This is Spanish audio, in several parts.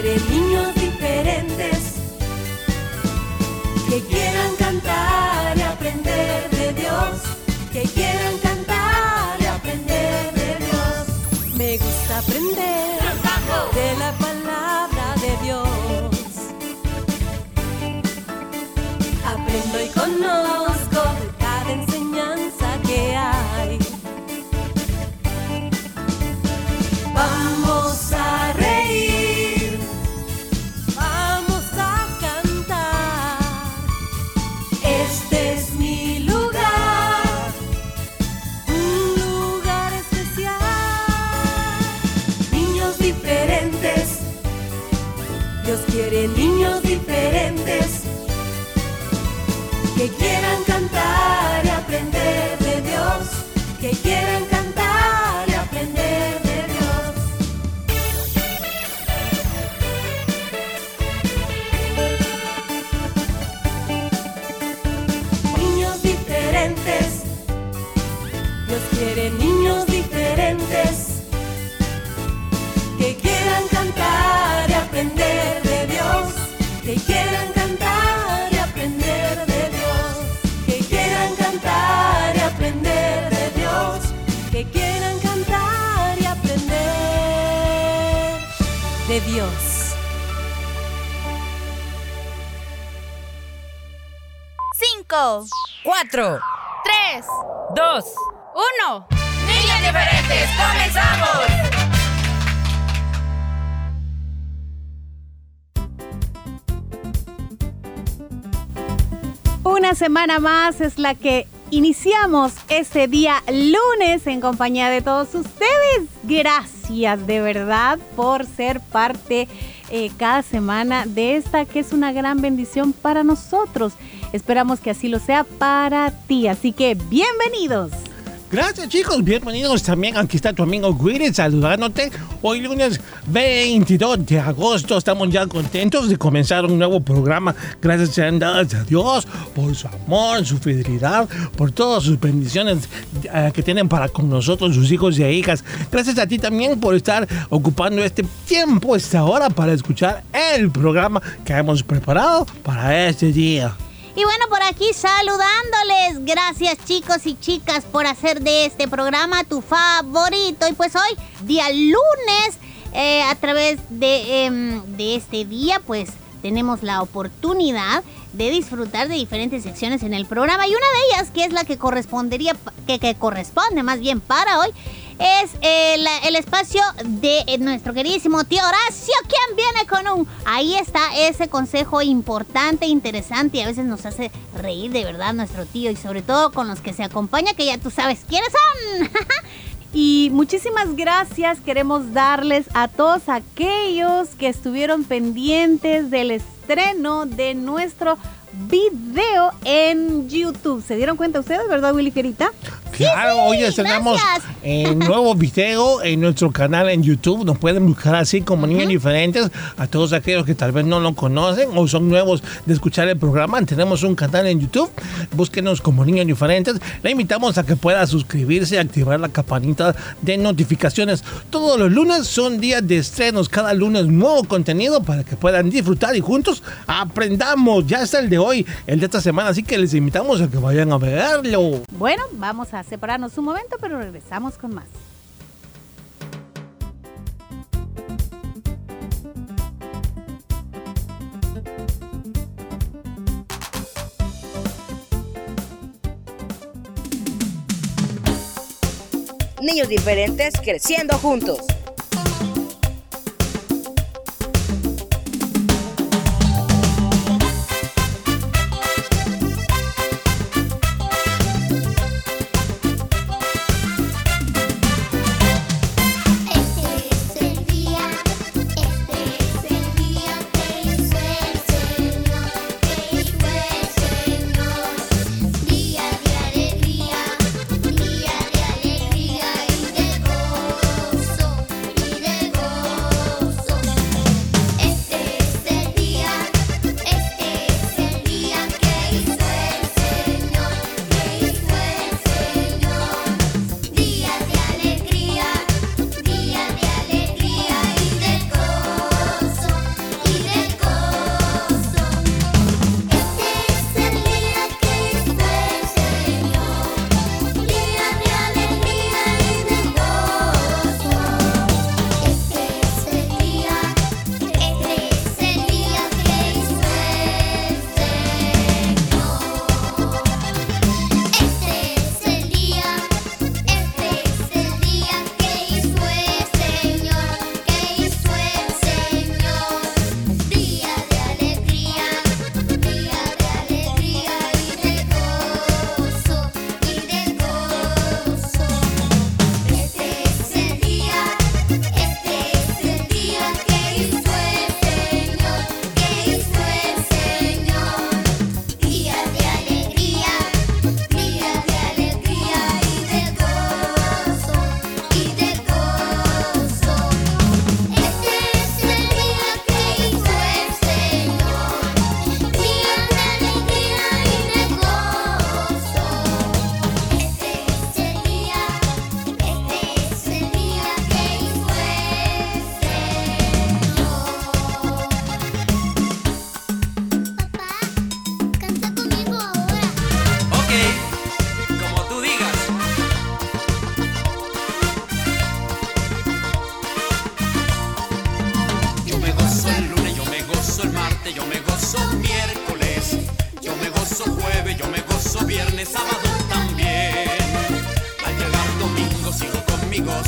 quiere niños diferentes diferentes, Dios quiere niños diferentes que quieran cantar 5, 4, 3, 2, 1. Niñas diferentes, comenzamos. Una semana más es la que iniciamos este día lunes en compañía de todos ustedes. Gracias de verdad por ser parte eh, cada semana de esta que es una gran bendición para nosotros. Esperamos que así lo sea para ti. Así que bienvenidos. Gracias chicos, bienvenidos también. Aquí está tu amigo Willy saludándote. Hoy lunes 22 de agosto estamos ya contentos de comenzar un nuevo programa. Gracias sean dadas a Dios por su amor, su fidelidad, por todas sus bendiciones eh, que tienen para con nosotros, sus hijos y hijas. Gracias a ti también por estar ocupando este tiempo, esta hora para escuchar el programa que hemos preparado para este día. Y bueno, por aquí saludándoles. Gracias chicos y chicas por hacer de este programa tu favorito. Y pues hoy, día lunes, eh, a través de, em, de este día, pues tenemos la oportunidad de disfrutar de diferentes secciones en el programa. Y una de ellas, que es la que correspondería, que, que corresponde más bien para hoy, es el, el espacio de eh, nuestro queridísimo tío Horacio, quien viene con un... Ahí está ese consejo importante, interesante y a veces nos hace reír de verdad nuestro tío y sobre todo con los que se acompaña, que ya tú sabes quiénes son. Y muchísimas gracias queremos darles a todos aquellos que estuvieron pendientes del estreno de nuestro video en YouTube. ¿Se dieron cuenta ustedes, verdad, Willy Fierita? Claro, hoy estrenamos un nuevo video en nuestro canal en YouTube. Nos pueden buscar así como niños diferentes. A todos aquellos que tal vez no lo conocen o son nuevos de escuchar el programa, tenemos un canal en YouTube. Búsquenos como niños diferentes. Le invitamos a que pueda suscribirse y activar la campanita de notificaciones. Todos los lunes son días de estrenos. Cada lunes nuevo contenido para que puedan disfrutar y juntos aprendamos. Ya está el de hoy, el de esta semana. Así que les invitamos a que vayan a verlo. Bueno, vamos a separarnos un momento, pero regresamos con más. Niños diferentes creciendo juntos.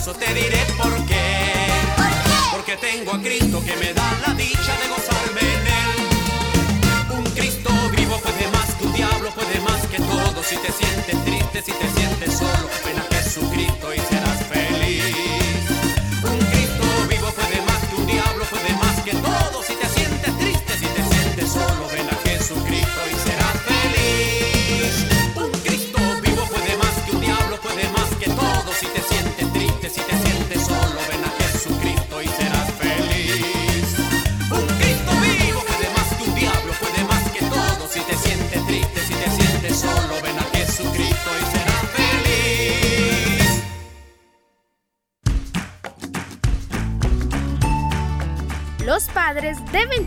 Gozo, te diré por qué. Porque tengo a Cristo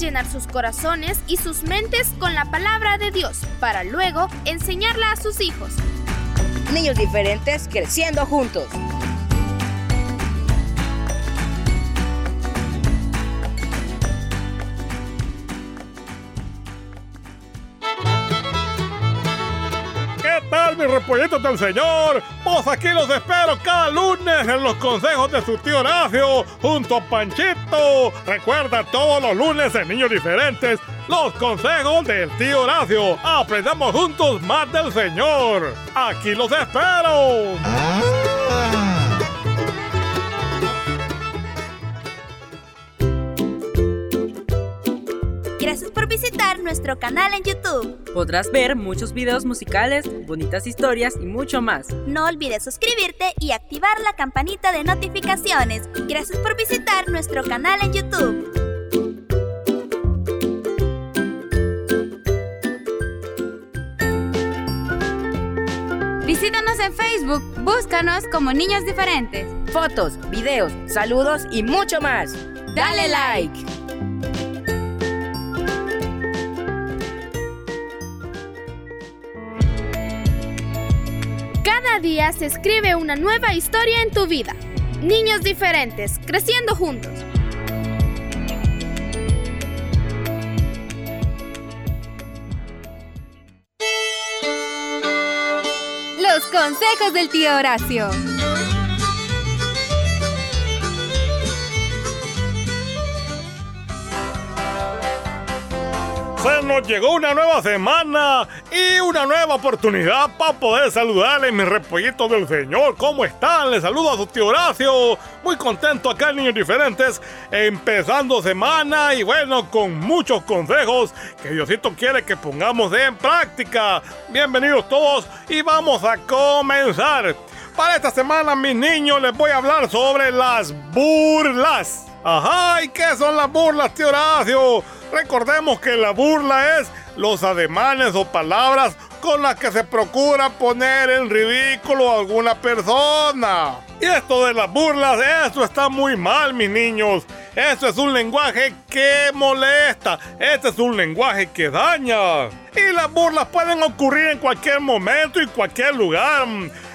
llenar sus corazones y sus mentes con la palabra de Dios para luego enseñarla a sus hijos. Niños diferentes creciendo juntos. ¿Qué tal mis repollitos del Señor? Pues aquí los espero cada lunes en los consejos de su tío Horacio junto a Panchito. Recuerda todos los lunes en Niños Diferentes los consejos del tío Horacio. Aprendamos juntos más del Señor. Aquí los espero. Gracias nuestro canal en YouTube. Podrás ver muchos videos musicales, bonitas historias y mucho más. No olvides suscribirte y activar la campanita de notificaciones. Gracias por visitar nuestro canal en YouTube. Visítanos en Facebook, búscanos como Niños Diferentes. Fotos, videos, saludos y mucho más. Dale like. Día se escribe una nueva historia en tu vida. Niños diferentes, creciendo juntos. Los consejos del tío Horacio. Se nos llegó una nueva semana y una nueva oportunidad para poder saludarle mis repollitos del Señor. ¿Cómo están? Les saludo a su tío Horacio. Muy contento acá en Niños Diferentes, empezando semana y bueno, con muchos consejos que Diosito quiere que pongamos en práctica. Bienvenidos todos y vamos a comenzar. Para esta semana, mis niños, les voy a hablar sobre las burlas. Ajá, ¿y qué son las burlas, tío Horacio? Recordemos que la burla es los ademanes o palabras con las que se procura poner en ridículo a alguna persona. Y esto de las burlas, esto está muy mal, mis niños. Esto es un lenguaje que molesta. Este es un lenguaje que daña. Y las burlas pueden ocurrir en cualquier momento y cualquier lugar.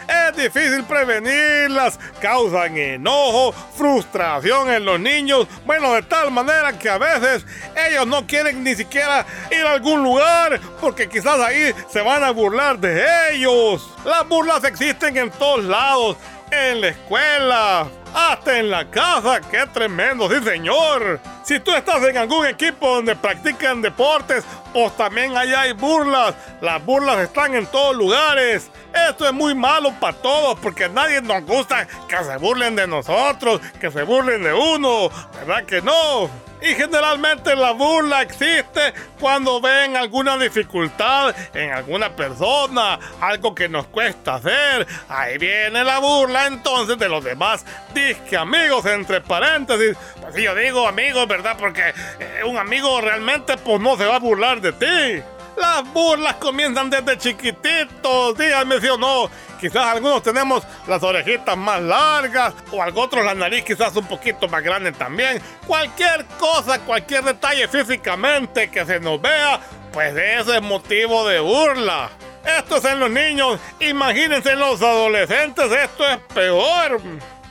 Es difícil prevenirlas, causan enojo, frustración en los niños, bueno, de tal manera que a veces ellos no quieren ni siquiera ir a algún lugar porque quizás ahí se van a burlar de ellos. Las burlas existen en todos lados, en la escuela, hasta en la casa. ¡Qué tremendo, sí señor! Si tú estás en algún equipo donde practican deportes, pues también allá hay burlas. Las burlas están en todos lugares. Esto es muy malo para todos porque a nadie nos gusta que se burlen de nosotros, que se burlen de uno. ¿Verdad que no? Y generalmente la burla existe cuando ven alguna dificultad en alguna persona, algo que nos cuesta hacer. Ahí viene la burla entonces de los demás disque amigos, entre paréntesis. Pues si yo digo amigos, ¿verdad? Porque eh, un amigo realmente pues no se va a burlar de ti. Las burlas comienzan desde chiquititos, díganme si o no. Quizás algunos tenemos las orejitas más largas o algo otros la nariz quizás un poquito más grande también. Cualquier cosa, cualquier detalle físicamente que se nos vea, pues eso es motivo de burla. Esto es en los niños, imagínense en los adolescentes, esto es peor.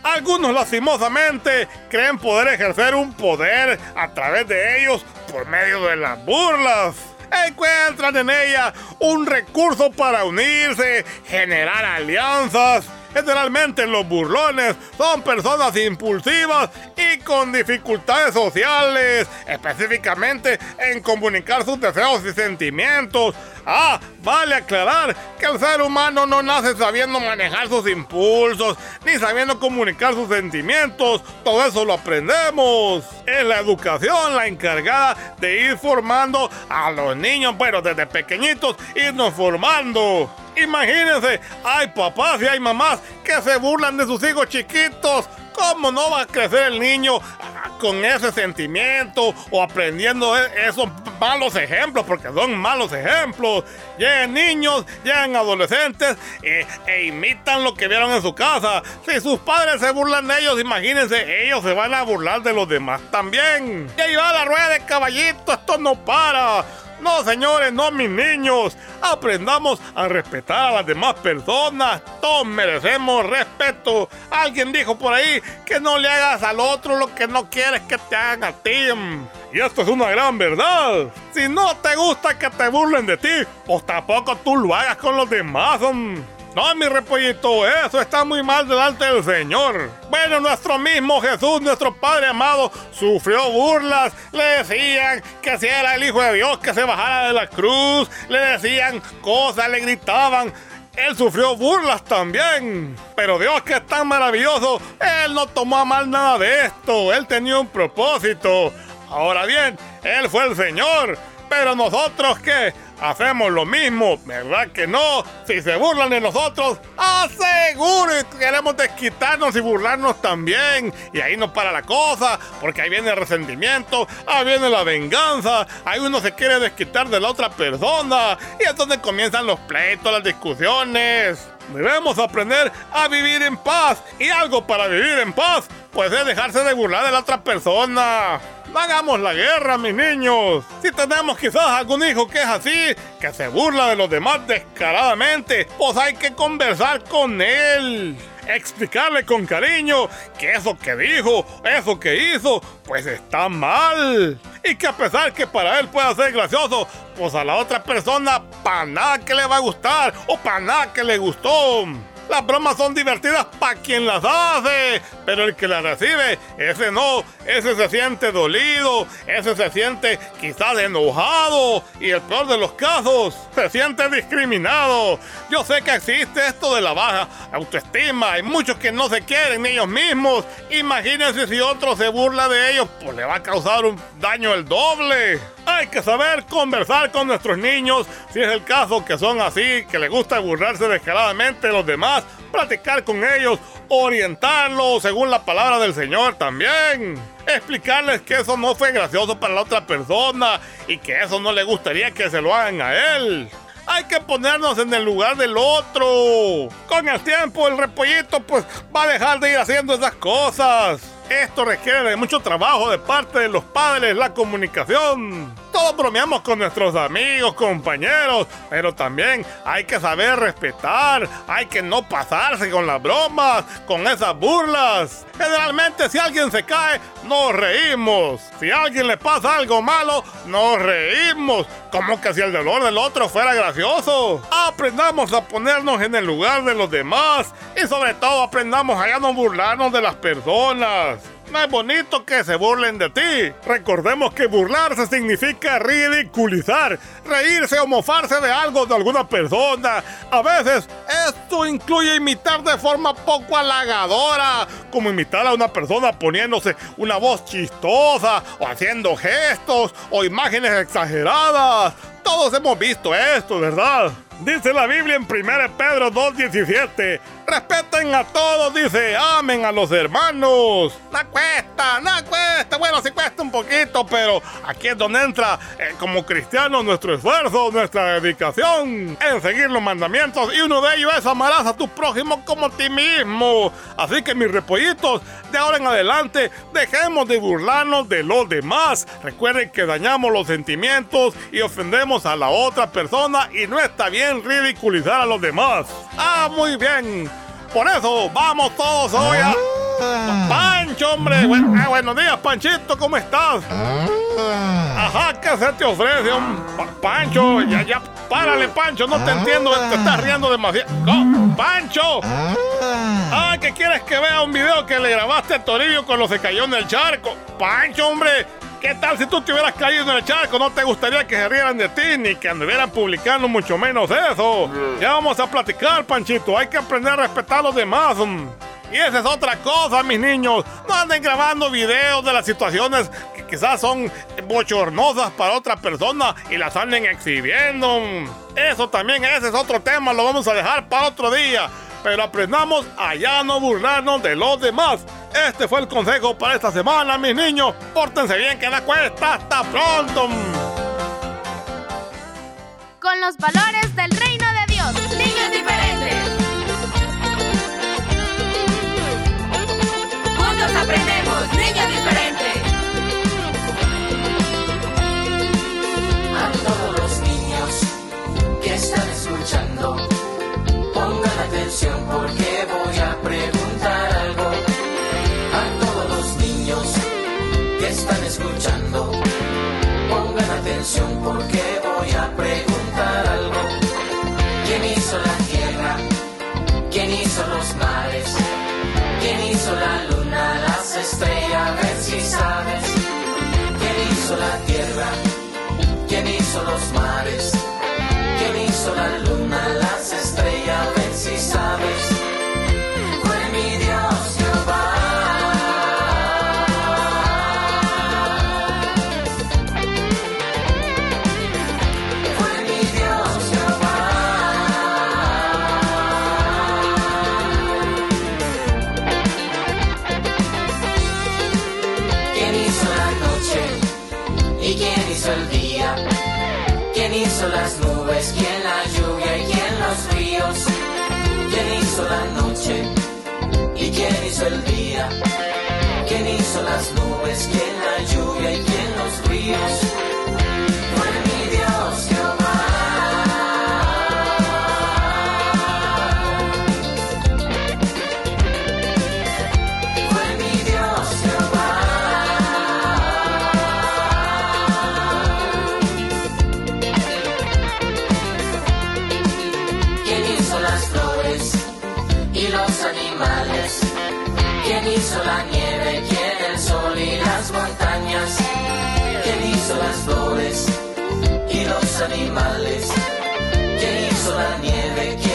Algunos lastimosamente creen poder ejercer un poder a través de ellos por medio de las burlas. Encuentran en ella un recurso para unirse, generar alianzas. Generalmente los burlones son personas impulsivas y con dificultades sociales, específicamente en comunicar sus deseos y sentimientos. Ah, vale aclarar que el ser humano no nace sabiendo manejar sus impulsos, ni sabiendo comunicar sus sentimientos. Todo eso lo aprendemos. Es la educación la encargada de ir formando a los niños, pero desde pequeñitos irnos formando. Imagínense, hay papás y hay mamás que se burlan de sus hijos chiquitos. ¿Cómo no va a crecer el niño con ese sentimiento o aprendiendo e- esos malos ejemplos? Porque son malos ejemplos. Llegan niños, llegan adolescentes e, e imitan lo que vieron en su casa. Si sus padres se burlan de ellos, imagínense, ellos se van a burlar de los demás también. Y ahí va la rueda de caballito, esto no para. No, señores, no, mis niños. Aprendamos a respetar a las demás personas. Todos merecemos respeto. Alguien dijo por ahí que no le hagas al otro lo que no quieres que te hagan a ti. Y esto es una gran verdad. Si no te gusta que te burlen de ti, pues tampoco tú lo hagas con los demás. No, mi repollito, eso está muy mal delante del Señor. Bueno, nuestro mismo Jesús, nuestro Padre amado, sufrió burlas. Le decían que si era el Hijo de Dios, que se bajara de la cruz. Le decían cosas, le gritaban. Él sufrió burlas también. Pero Dios que es tan maravilloso, Él no tomó a mal nada de esto. Él tenía un propósito. Ahora bien, Él fue el Señor. Pero nosotros qué? Hacemos lo mismo, ¿verdad que no? Si se burlan de nosotros, aseguro que queremos desquitarnos y burlarnos también. Y ahí no para la cosa, porque ahí viene el resentimiento, ahí viene la venganza, ahí uno se quiere desquitar de la otra persona. Y es donde comienzan los pleitos, las discusiones. Debemos aprender a vivir en paz. Y algo para vivir en paz, pues es dejarse de burlar de la otra persona. No hagamos la guerra, mis niños. Si tenemos quizás algún hijo que es así, que se burla de los demás descaradamente, pues hay que conversar con él. Explicarle con cariño que eso que dijo, eso que hizo, pues está mal. Y que a pesar que para él pueda ser gracioso, pues a la otra persona para nada que le va a gustar o para nada que le gustó. Las bromas son divertidas para quien las hace, pero el que las recibe, ese no, ese se siente dolido, ese se siente quizás enojado y el peor de los casos, se siente discriminado. Yo sé que existe esto de la baja autoestima, hay muchos que no se quieren ni ellos mismos. Imagínense si otro se burla de ellos, pues le va a causar un daño el doble. Hay que saber conversar con nuestros niños, si es el caso que son así, que les gusta burlarse descaradamente de los demás, platicar con ellos, orientarlos según la palabra del Señor también. Explicarles que eso no fue gracioso para la otra persona y que eso no le gustaría que se lo hagan a él. Hay que ponernos en el lugar del otro. Con el tiempo el repollito pues va a dejar de ir haciendo esas cosas. Esto requiere de mucho trabajo de parte de los padres, la comunicación. Todos bromeamos con nuestros amigos, compañeros, pero también hay que saber respetar, hay que no pasarse con las bromas, con esas burlas. Generalmente si alguien se cae, nos reímos. Si a alguien le pasa algo malo, nos reímos. Como que si el dolor del otro fuera gracioso. Aprendamos a ponernos en el lugar de los demás y sobre todo aprendamos a no burlarnos de las personas. Es bonito que se burlen de ti. Recordemos que burlarse significa ridiculizar, reírse o mofarse de algo de alguna persona. A veces esto incluye imitar de forma poco halagadora, como imitar a una persona poniéndose una voz chistosa o haciendo gestos o imágenes exageradas. Todos hemos visto esto, ¿verdad? Dice la Biblia en 1 Pedro 2.17. Respeten a todos, dice, amen a los hermanos. No cuesta, no cuesta. Bueno, sí cuesta un poquito, pero aquí es donde entra eh, como cristianos nuestro esfuerzo, nuestra dedicación en seguir los mandamientos. Y uno de ellos es amarás a tu prójimo como a ti mismo. Así que mis repollitos, de ahora en adelante, dejemos de burlarnos de los demás. Recuerden que dañamos los sentimientos y ofendemos a la otra persona y no está bien ridiculizar a los demás. Ah, muy bien. Por eso vamos todos hoy a... Pancho Pancho, hombre. Ah, buenos días, Panchito, ¿cómo estás? Ajá, ¿qué se te ofrece, Pancho? Ya, ya, párale, Pancho, no te entiendo, te estás riendo demasiado. No, ¡Pancho! Ah, ¿qué quieres que vea un video que le grabaste a Toribio cuando se cayó en el charco? Pancho, hombre, ¿qué tal si tú te hubieras caído en el charco? No te gustaría que se rieran de ti ni que anduvieran publicando mucho menos eso. Ya vamos a platicar, Panchito, hay que aprender a respetar a los demás. mm. Y esa es otra cosa, mis niños. No anden grabando videos de las situaciones que quizás son bochornosas para otra persona y las anden exhibiendo. Eso también, ese es otro tema, lo vamos a dejar para otro día. Pero aprendamos a ya no burlarnos de los demás. Este fue el consejo para esta semana, mis niños. Pórtense bien, que la cuesta. Hasta pronto. Con los valores del reino hizo la tierra? ¿Quién hizo los mares? ¿Quién hizo la luna, hizo el día? ¿Quién hizo las nubes? ¿Quién la lluvia? ¿Y quién los ríos? ¿Quién hizo la noche? ¿Y quién hizo el día? ¿Quién hizo las nubes? ¿Quién la lluvia? ¿Y quién los ríos? Las montañas? ¿Quién hizo las flores y los animales? ¿Quién hizo la nieve? ¿Quién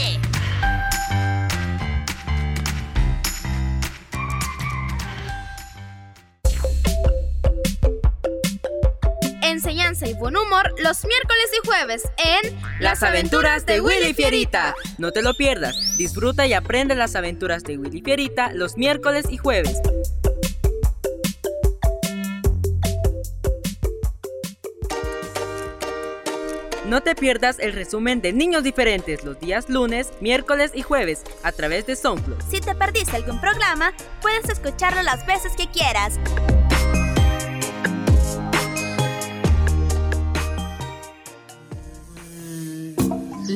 Y buen humor los miércoles y jueves en Las aventuras de Willy Fierita. No te lo pierdas. Disfruta y aprende las aventuras de Willy Fierita los miércoles y jueves. No te pierdas el resumen de Niños Diferentes los días lunes, miércoles y jueves a través de SoundCloud. Si te perdiste algún programa, puedes escucharlo las veces que quieras.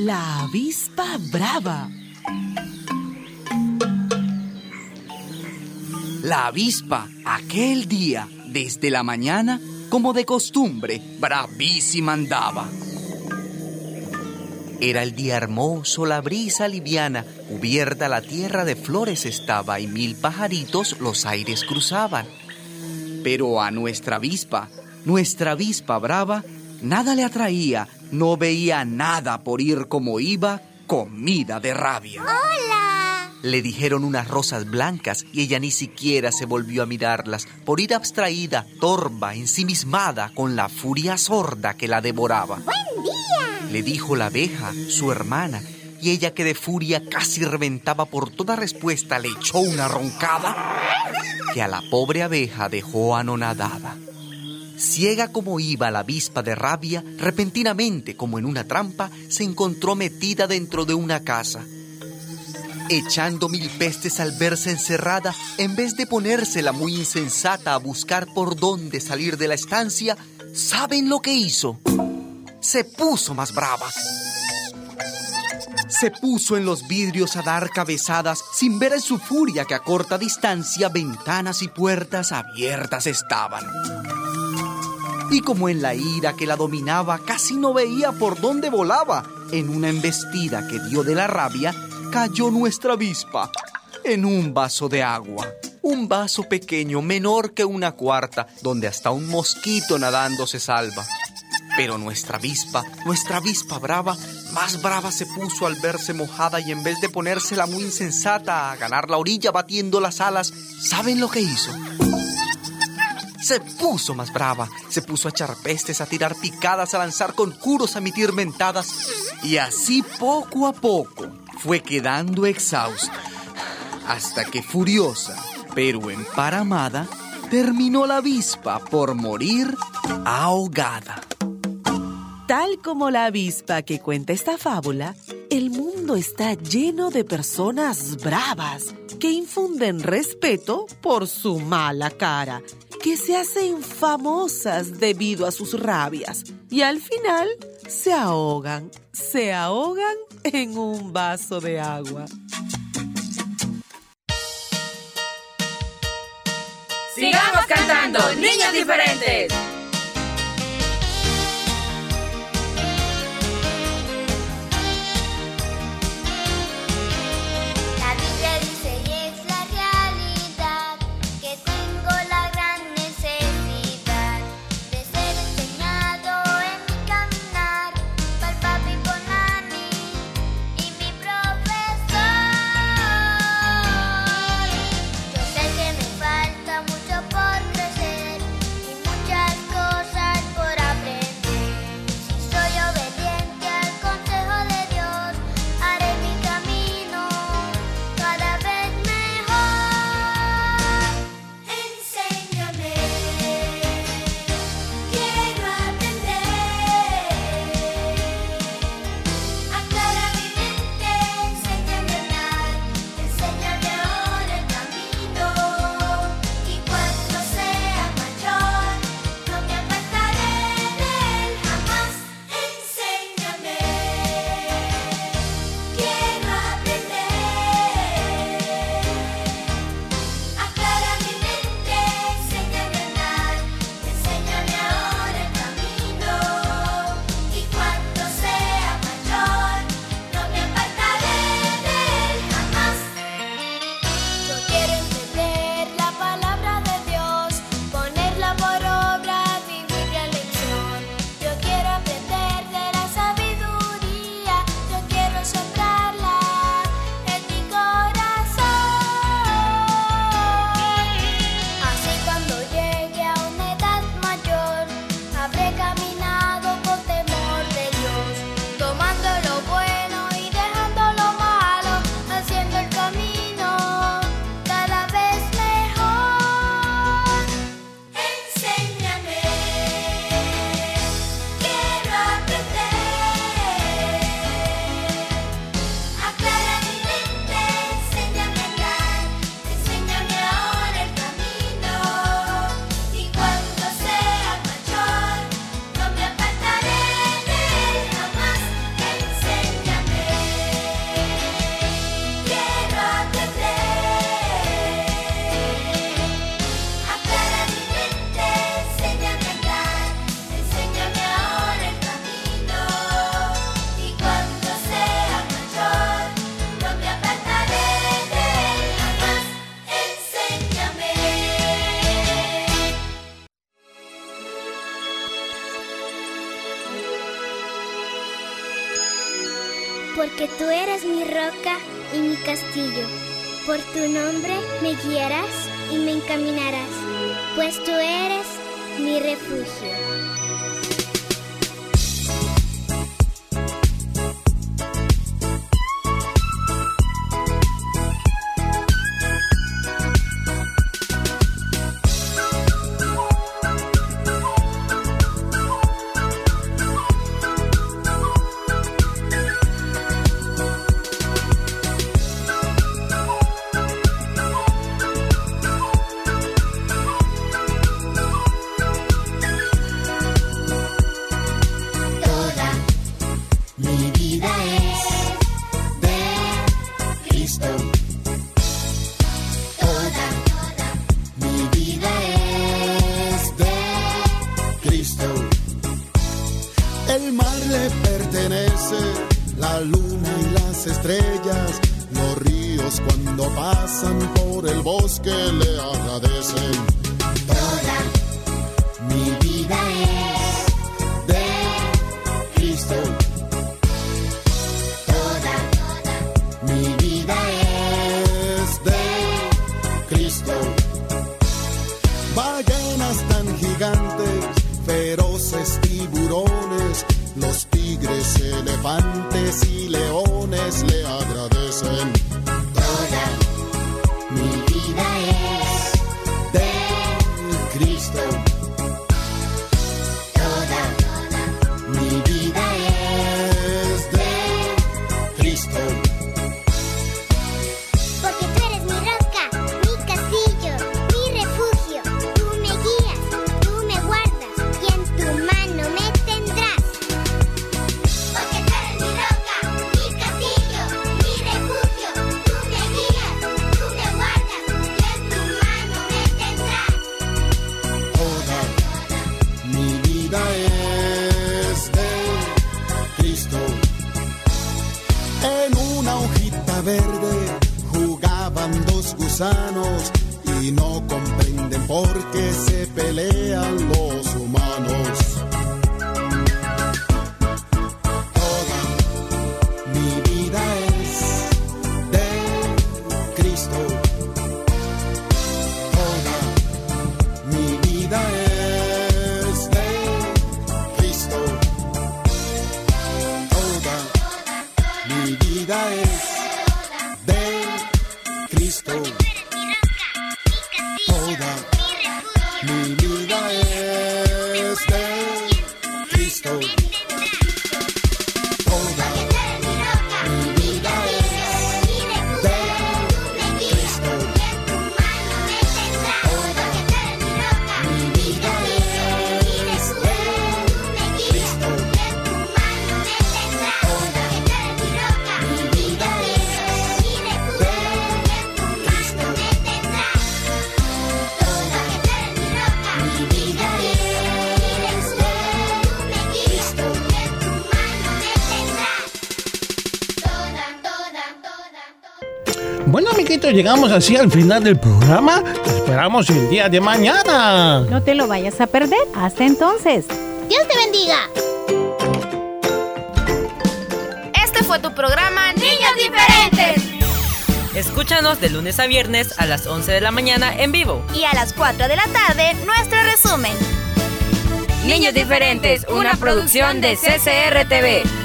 La avispa brava. La avispa, aquel día, desde la mañana, como de costumbre, bravísima andaba. Era el día hermoso, la brisa liviana, cubierta la tierra de flores estaba y mil pajaritos los aires cruzaban. Pero a nuestra avispa, nuestra avispa brava, nada le atraía, no veía nada por ir como iba, comida de rabia. ¡Hola! Le dijeron unas rosas blancas y ella ni siquiera se volvió a mirarlas, por ir abstraída, torva, ensimismada, con la furia sorda que la devoraba. ¡Buen día! Le dijo la abeja, su hermana, y ella que de furia casi reventaba por toda respuesta le echó una roncada que a la pobre abeja dejó anonadada. Ciega como iba la avispa de rabia, repentinamente, como en una trampa, se encontró metida dentro de una casa. Echando mil pestes al verse encerrada, en vez de ponérsela muy insensata a buscar por dónde salir de la estancia, ¿saben lo que hizo? Se puso más brava. Se puso en los vidrios a dar cabezadas sin ver en su furia que a corta distancia ventanas y puertas abiertas estaban. Y como en la ira que la dominaba casi no veía por dónde volaba, en una embestida que dio de la rabia, cayó nuestra avispa en un vaso de agua. Un vaso pequeño, menor que una cuarta, donde hasta un mosquito nadando se salva. Pero nuestra avispa, nuestra avispa brava, más brava se puso al verse mojada y en vez de ponérsela muy insensata a ganar la orilla batiendo las alas, ¿saben lo que hizo? Se puso más brava, se puso a echar pestes, a tirar picadas, a lanzar conjuros, a emitir mentadas. Y así poco a poco fue quedando exhausta. Hasta que furiosa, pero emparamada, terminó la avispa por morir ahogada. Tal como la avispa que cuenta esta fábula, está lleno de personas bravas que infunden respeto por su mala cara, que se hacen famosas debido a sus rabias y al final se ahogan, se ahogan en un vaso de agua. Sigamos cantando, niños diferentes. mi refugio. y no comprenden por qué se pelean los humanos. llegamos así al final del programa. Te esperamos el día de mañana. No te lo vayas a perder. Hasta entonces. Dios te bendiga. Este fue tu programa Niños Diferentes. Escúchanos de lunes a viernes a las 11 de la mañana en vivo. Y a las 4 de la tarde, nuestro resumen. Niños Diferentes, una producción de CCRTV.